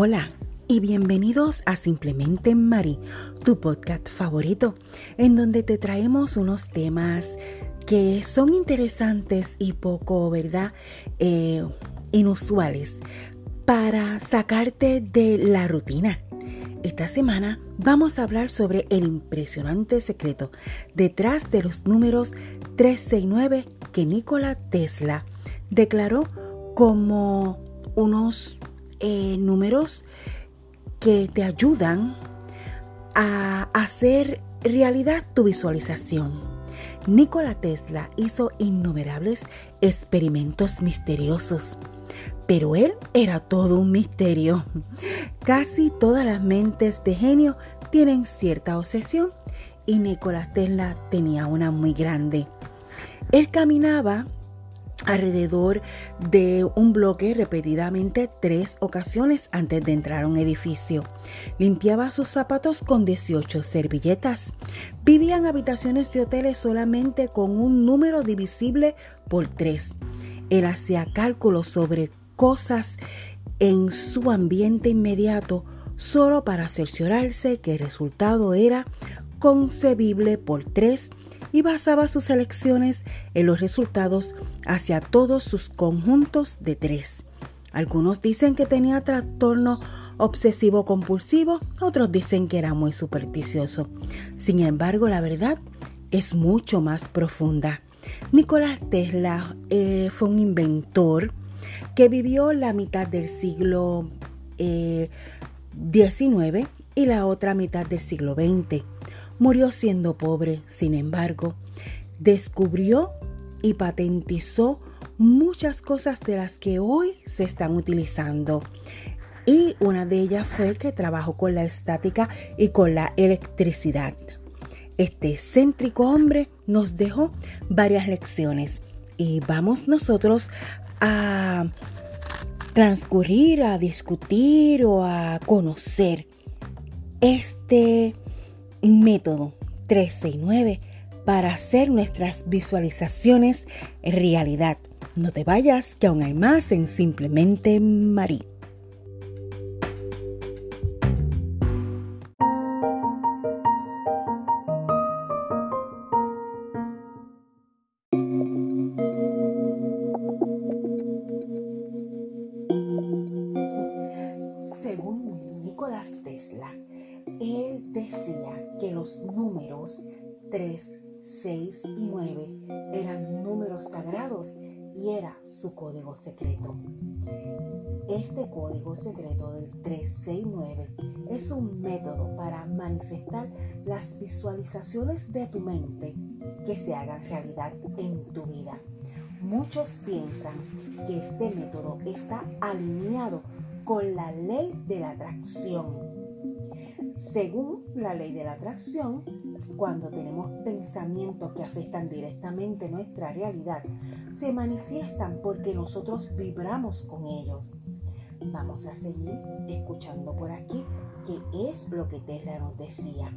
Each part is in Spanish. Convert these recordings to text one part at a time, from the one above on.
Hola y bienvenidos a Simplemente Mari, tu podcast favorito, en donde te traemos unos temas que son interesantes y poco, ¿verdad? Eh, inusuales para sacarte de la rutina. Esta semana vamos a hablar sobre el impresionante secreto detrás de los números 369 que Nikola Tesla declaró como unos eh, números que te ayudan a hacer realidad tu visualización. Nikola Tesla hizo innumerables experimentos misteriosos, pero él era todo un misterio. Casi todas las mentes de genio tienen cierta obsesión y Nikola Tesla tenía una muy grande. Él caminaba alrededor de un bloque repetidamente tres ocasiones antes de entrar a un edificio. Limpiaba sus zapatos con 18 servilletas. Vivía en habitaciones de hoteles solamente con un número divisible por tres. Él hacía cálculos sobre cosas en su ambiente inmediato solo para cerciorarse que el resultado era concebible por tres y basaba sus elecciones en los resultados hacia todos sus conjuntos de tres. Algunos dicen que tenía trastorno obsesivo compulsivo, otros dicen que era muy supersticioso. Sin embargo, la verdad es mucho más profunda. Nicolás Tesla eh, fue un inventor que vivió la mitad del siglo XIX eh, y la otra mitad del siglo XX. Murió siendo pobre, sin embargo, descubrió y patentizó muchas cosas de las que hoy se están utilizando. Y una de ellas fue que trabajó con la estática y con la electricidad. Este excéntrico hombre nos dejó varias lecciones y vamos nosotros a transcurrir, a discutir o a conocer este método 369 para hacer nuestras visualizaciones realidad. No te vayas, que aún hay más en Simplemente Marí. Los números 3, 6 y 9 eran números sagrados y era su código secreto. Este código secreto del 369 es un método para manifestar las visualizaciones de tu mente que se hagan realidad en tu vida. Muchos piensan que este método está alineado con la ley de la atracción según la ley de la atracción, cuando tenemos pensamientos que afectan directamente nuestra realidad, se manifiestan porque nosotros vibramos con ellos. Vamos a seguir escuchando por aquí qué es lo que Tesla nos decía.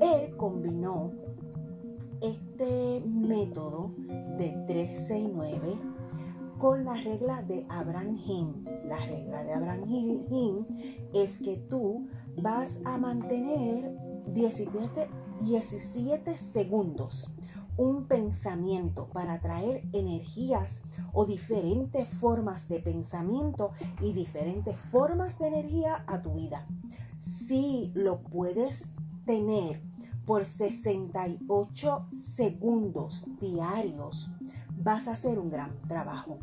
Él combinó este método de 369 con la regla de Abraham. La regla de Abraham es que tú vas a mantener 17, 17 segundos un pensamiento para traer energías o diferentes formas de pensamiento y diferentes formas de energía a tu vida. Si lo puedes tener por 68 segundos diarios, vas a hacer un gran trabajo.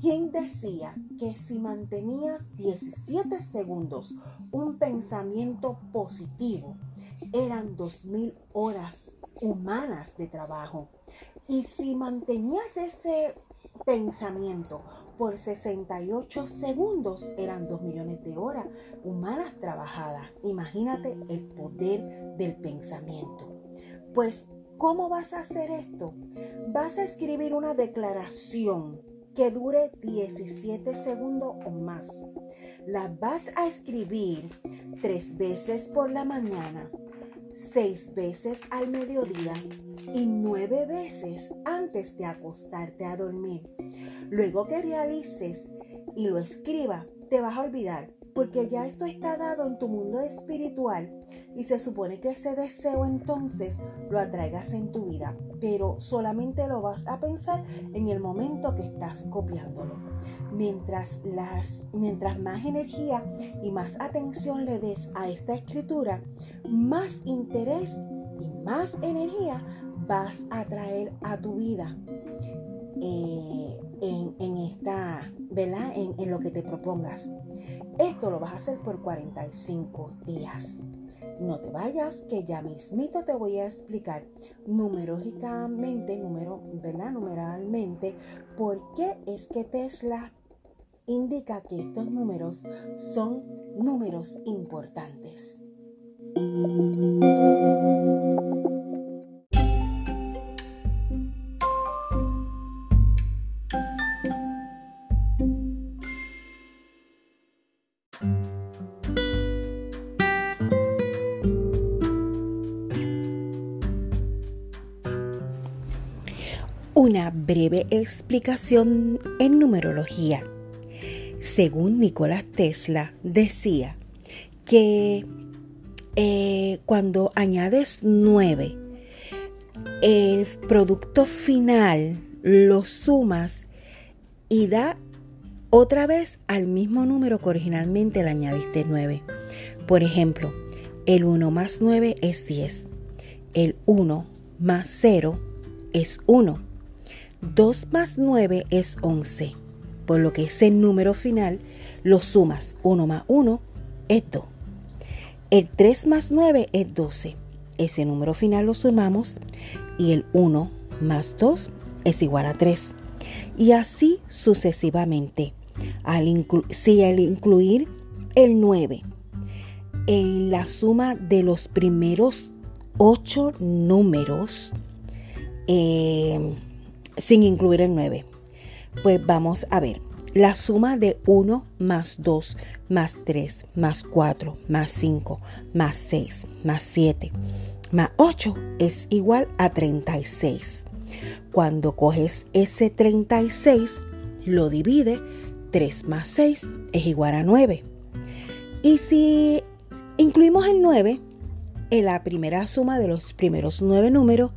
Quien decía que si mantenías 17 segundos un pensamiento positivo, eran 2.000 horas humanas de trabajo. Y si mantenías ese pensamiento por 68 segundos, eran 2 millones de horas humanas trabajadas. Imagínate el poder del pensamiento. Pues, ¿cómo vas a hacer esto? Vas a escribir una declaración que dure 17 segundos o más. La vas a escribir tres veces por la mañana, seis veces al mediodía y nueve veces antes de acostarte a dormir. Luego que realices y lo escriba, te vas a olvidar porque ya esto está dado en tu mundo espiritual y se supone que ese deseo entonces lo atraigas en tu vida, pero solamente lo vas a pensar en el momento que estás copiándolo. Mientras, más energía y más atención le des a esta escritura, más interés y más energía vas a traer a tu vida. Eh, en, esta, ¿verdad? En, lo que te propongas. Esto lo vas a hacer por 45 días. No te vayas, que ya mismito te voy a explicar numerológicamente, número, ¿verdad? Numeralmente, por qué es que Tesla indica que estos números son números importantes. Una breve explicación en numerología. Según Nikola Tesla decía que eh, cuando añades 9, el producto final lo sumas y da otra vez al mismo número que originalmente le añadiste 9. Por ejemplo, el 1 más 9 es 10. El 1 más 0 es 1. 2 más 9 es 11, por lo que ese número final lo sumas. 1 más 1 es 2. El 3 más 9 es 12. Ese número final lo sumamos y el 1 más 2 es igual a 3. Y así sucesivamente. Al si al incluir el 9 en la suma de los primeros 8 números, eh, sin incluir el 9. Pues vamos a ver. La suma de 1 más 2 más 3 más 4 más 5 más 6 más 7 más 8 es igual a 36. Cuando coges ese 36, lo divide, 3 más 6 es igual a 9. Y si incluimos el 9, en la primera suma de los primeros 9 números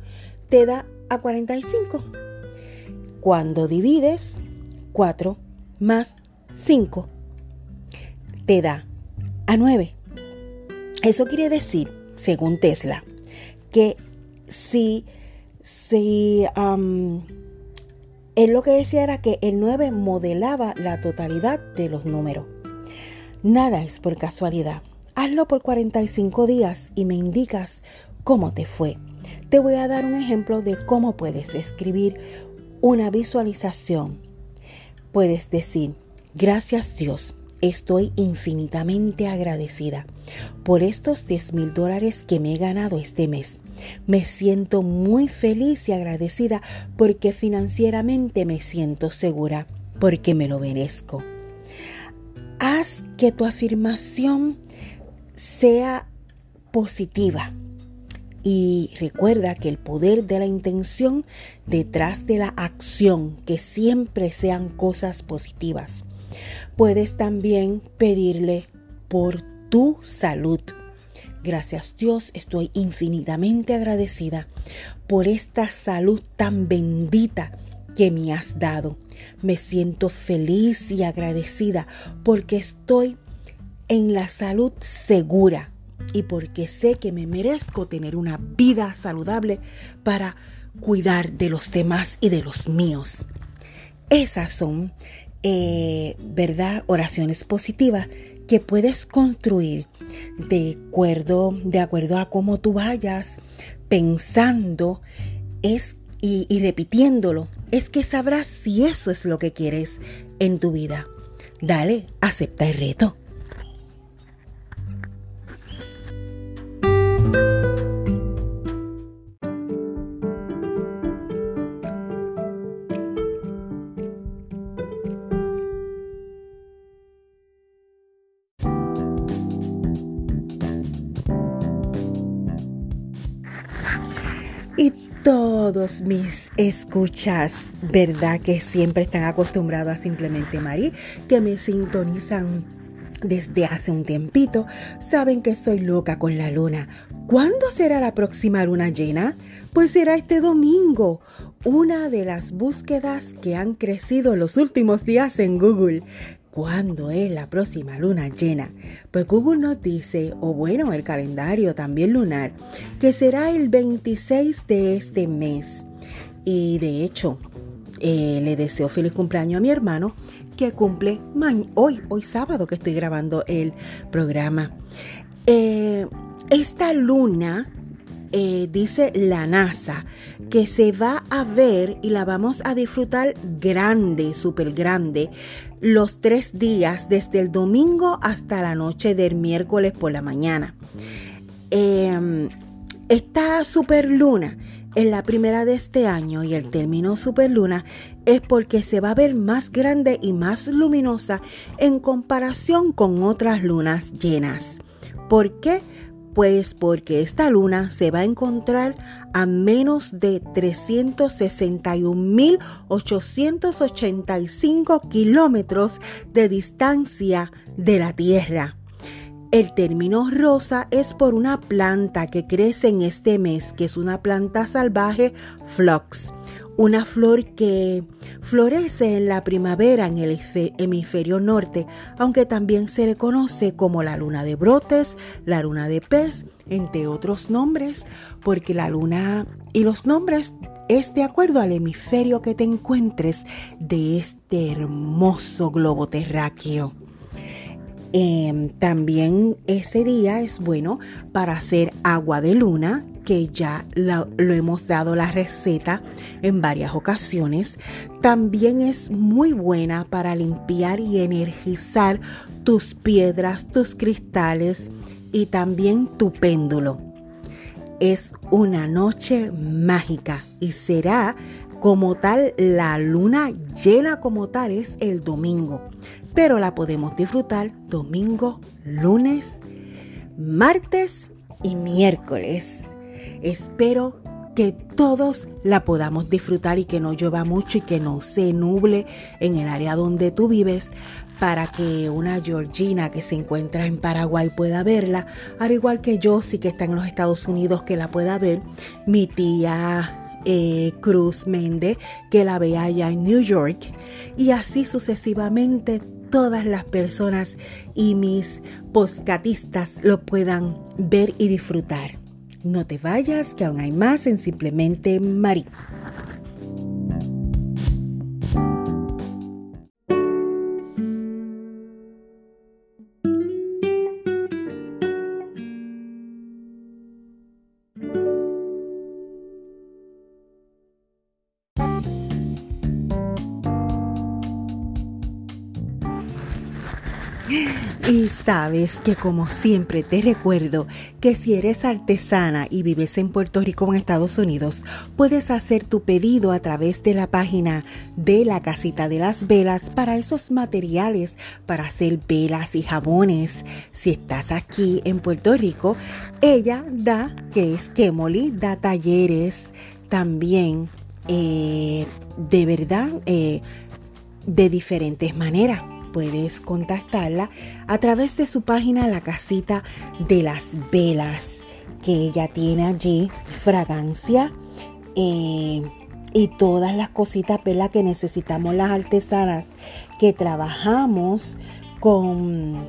te da a 45. Cuando divides 4 más 5, te da a 9. Eso quiere decir, según Tesla, que si, si él lo que decía era que el 9 modelaba la totalidad de los números. Nada es por casualidad. Hazlo por 45 días y me indicas cómo te fue. Te voy a dar un ejemplo de cómo puedes escribir una visualización. Puedes decir, gracias Dios, estoy infinitamente agradecida por estos 10 mil dólares que me he ganado este mes. Me siento muy feliz y agradecida porque financieramente me siento segura, porque me lo merezco. Haz que tu afirmación sea positiva y recuerda que el poder de la intención detrás de la acción, que siempre sean cosas positivas. Puedes también pedirle por tu salud. Gracias Dios, estoy infinitamente agradecida por esta salud tan bendita que me has dado. Me siento feliz y agradecida porque estoy en la salud segura y porque sé que me merezco tener una vida saludable para cuidar de los demás y de los míos. Esas son, eh, ¿verdad? Oraciones positivas que puedes construir de acuerdo, de acuerdo a cómo tú vayas pensando es, y, y repitiéndolo. Es que sabrás si eso es lo que quieres en tu vida. Dale, acepta el reto. Y todos mis escuchas, ¿verdad? Que siempre están acostumbrados a simplemente Mari, que me sintonizan desde hace un tiempito saben que soy loca con la luna. ¿Cuándo será la próxima luna llena? Pues será este domingo. Una de las búsquedas que han crecido los últimos días en Google. ¿Cuándo es la próxima luna llena? Pues Google nos dice, o bueno, el calendario también lunar, que será el 26 de este mes. Y de hecho, eh, le deseo feliz cumpleaños a mi hermano que cumple hoy, hoy sábado que estoy grabando el programa. Eh, esta luna, eh, dice la NASA, que se va a ver y la vamos a disfrutar grande, súper grande, los tres días, desde el domingo hasta la noche del miércoles por la mañana. Em, esta super luna en la primera de este año y el término superluna es porque se va a ver más grande y más luminosa en comparación con otras lunas llenas. ¿Por qué? Pues porque esta luna se va a encontrar a menos de 361.885 kilómetros de distancia de la Tierra. El término rosa es por una planta que crece en este mes, que es una planta salvaje Phlox, una flor que florece en la primavera en el hemisferio norte, aunque también se le conoce como la luna de brotes, la luna de pez, entre otros nombres, porque la luna y los nombres es de acuerdo al hemisferio que te encuentres de este hermoso globo terráqueo. Em, también ese día es bueno para hacer agua de luna, que ya lo, hemos dado la receta en varias ocasiones. También es muy buena para limpiar y energizar tus piedras, tus cristales y también tu péndulo. Es una noche mágica y será como tal la luna llena como tal es el domingo pero la podemos disfrutar domingo, lunes, martes y miércoles. Espero que todos la podamos disfrutar y que no llueva mucho y que no se nuble en el área donde tú vives para que una georgina que se encuentra en Paraguay pueda verla, al igual que yo sí que está en los Estados Unidos que la pueda ver, mi tía eh, Cruz Mende que la vea allá en New York. Y así sucesivamente todas las personas y mis poscatistas lo puedan ver y disfrutar. No te vayas, que aún hay más en Simplemente María. Y sabes que como siempre te recuerdo que si eres artesana y vives en Puerto Rico en Estados Unidos, puedes hacer tu pedido a través de la página de la casita de las velas para esos materiales para hacer velas y jabones. Si estás aquí en Puerto Rico, ella da, que es Kemoli, da talleres también eh, de verdad eh, de diferentes maneras puedes contactarla a través de su página La Casita de las Velas, que ella tiene allí fragancia eh, y todas las cositas que necesitamos las artesanas que trabajamos con,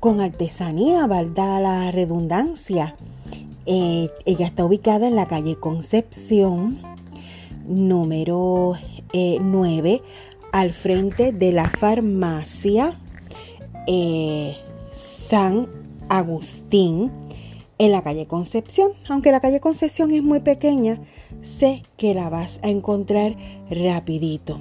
con artesanía, ¿verdad? La redundancia. Eh, ella está ubicada en la calle Concepción, número 9, eh, al frente de la farmacia eh, San Agustín en la calle Concepción. Aunque la calle Concepción es muy pequeña, sé que la vas a encontrar rapidito.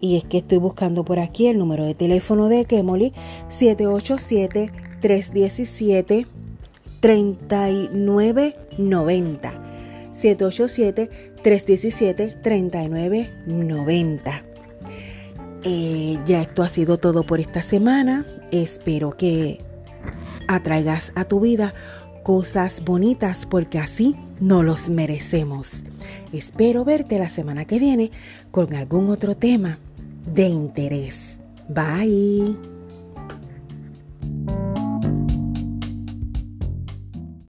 Y es que estoy buscando por aquí el número de teléfono de Kemoli 787 317 3990. 787 317 3990. Eh, ya esto ha sido todo por esta semana. Espero que atraigas a tu vida cosas bonitas porque así no los merecemos. Espero verte la semana que viene con algún otro tema de interés. Bye.